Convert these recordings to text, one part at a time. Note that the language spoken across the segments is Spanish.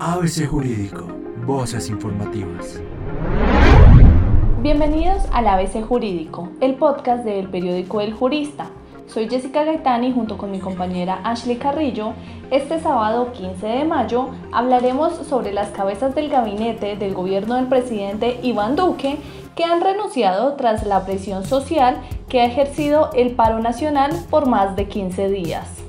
ABC Jurídico, Voces Informativas. Bienvenidos al ABC Jurídico, el podcast del periódico El Jurista. Soy Jessica Gaetani junto con mi compañera Ashley Carrillo. Este sábado 15 de mayo hablaremos sobre las cabezas del gabinete del gobierno del presidente Iván Duque que han renunciado tras la presión social que ha ejercido el paro nacional por más de 15 días.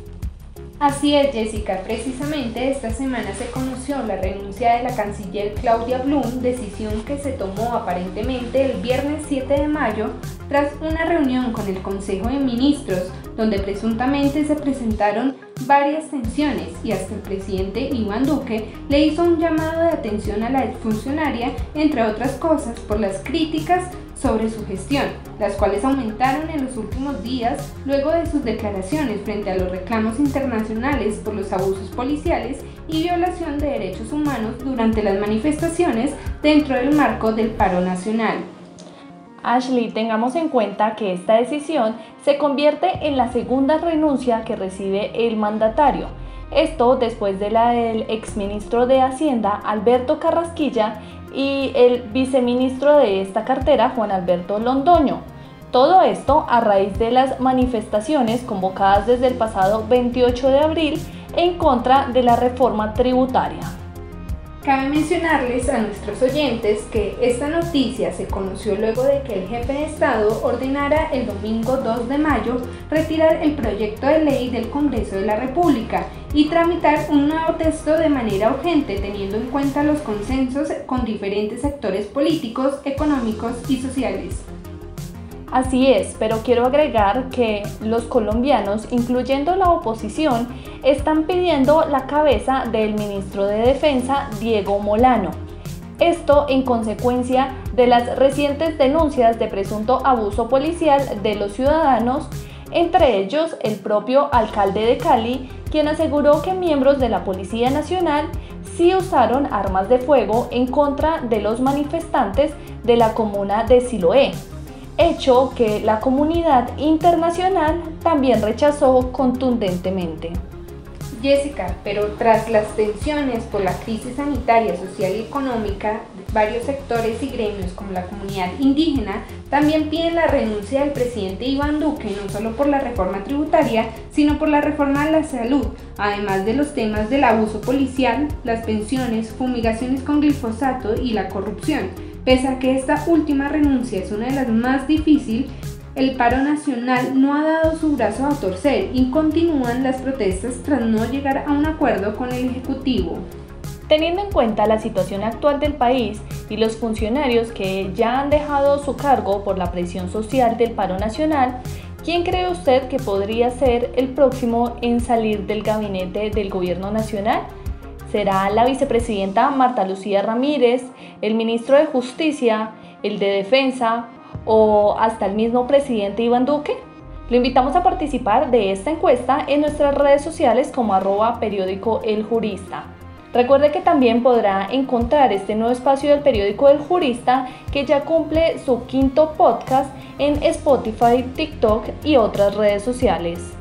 Así es, Jessica. Precisamente esta semana se conoció la renuncia de la canciller Claudia Blum, decisión que se tomó aparentemente el viernes 7 de mayo tras una reunión con el Consejo de Ministros, donde presuntamente se presentaron varias tensiones y hasta el presidente Iván Duque le hizo un llamado de atención a la exfuncionaria, entre otras cosas, por las críticas sobre su gestión, las cuales aumentaron en los últimos días luego de sus declaraciones frente a los reclamos internacionales por los abusos policiales y violación de derechos humanos durante las manifestaciones dentro del marco del paro nacional. Ashley, tengamos en cuenta que esta decisión se convierte en la segunda renuncia que recibe el mandatario. Esto después de la del exministro de Hacienda, Alberto Carrasquilla, y el viceministro de esta cartera, Juan Alberto Londoño. Todo esto a raíz de las manifestaciones convocadas desde el pasado 28 de abril en contra de la reforma tributaria. Cabe mencionarles a nuestros oyentes que esta noticia se conoció luego de que el jefe de Estado ordenara el domingo 2 de mayo retirar el proyecto de ley del Congreso de la República y tramitar un nuevo texto de manera urgente teniendo en cuenta los consensos con diferentes sectores políticos, económicos y sociales. Así es, pero quiero agregar que los colombianos, incluyendo la oposición, están pidiendo la cabeza del ministro de Defensa, Diego Molano. Esto en consecuencia de las recientes denuncias de presunto abuso policial de los ciudadanos, entre ellos el propio alcalde de Cali, quien aseguró que miembros de la Policía Nacional sí usaron armas de fuego en contra de los manifestantes de la comuna de Siloé hecho que la comunidad internacional también rechazó contundentemente. Jessica, pero tras las tensiones por la crisis sanitaria, social y económica, varios sectores y gremios como la comunidad indígena también piden la renuncia del presidente Iván Duque, no solo por la reforma tributaria, sino por la reforma a la salud, además de los temas del abuso policial, las pensiones, fumigaciones con glifosato y la corrupción Pese a que esta última renuncia es una de las más difíciles, el paro nacional no ha dado su brazo a torcer y continúan las protestas tras no llegar a un acuerdo con el Ejecutivo. Teniendo en cuenta la situación actual del país y los funcionarios que ya han dejado su cargo por la presión social del paro nacional, ¿quién cree usted que podría ser el próximo en salir del gabinete del gobierno nacional? Será la vicepresidenta Marta Lucía Ramírez, el ministro de Justicia, el de Defensa o hasta el mismo presidente Iván Duque? Lo invitamos a participar de esta encuesta en nuestras redes sociales como arroba periódico El Jurista. Recuerde que también podrá encontrar este nuevo espacio del periódico El Jurista que ya cumple su quinto podcast en Spotify, TikTok y otras redes sociales.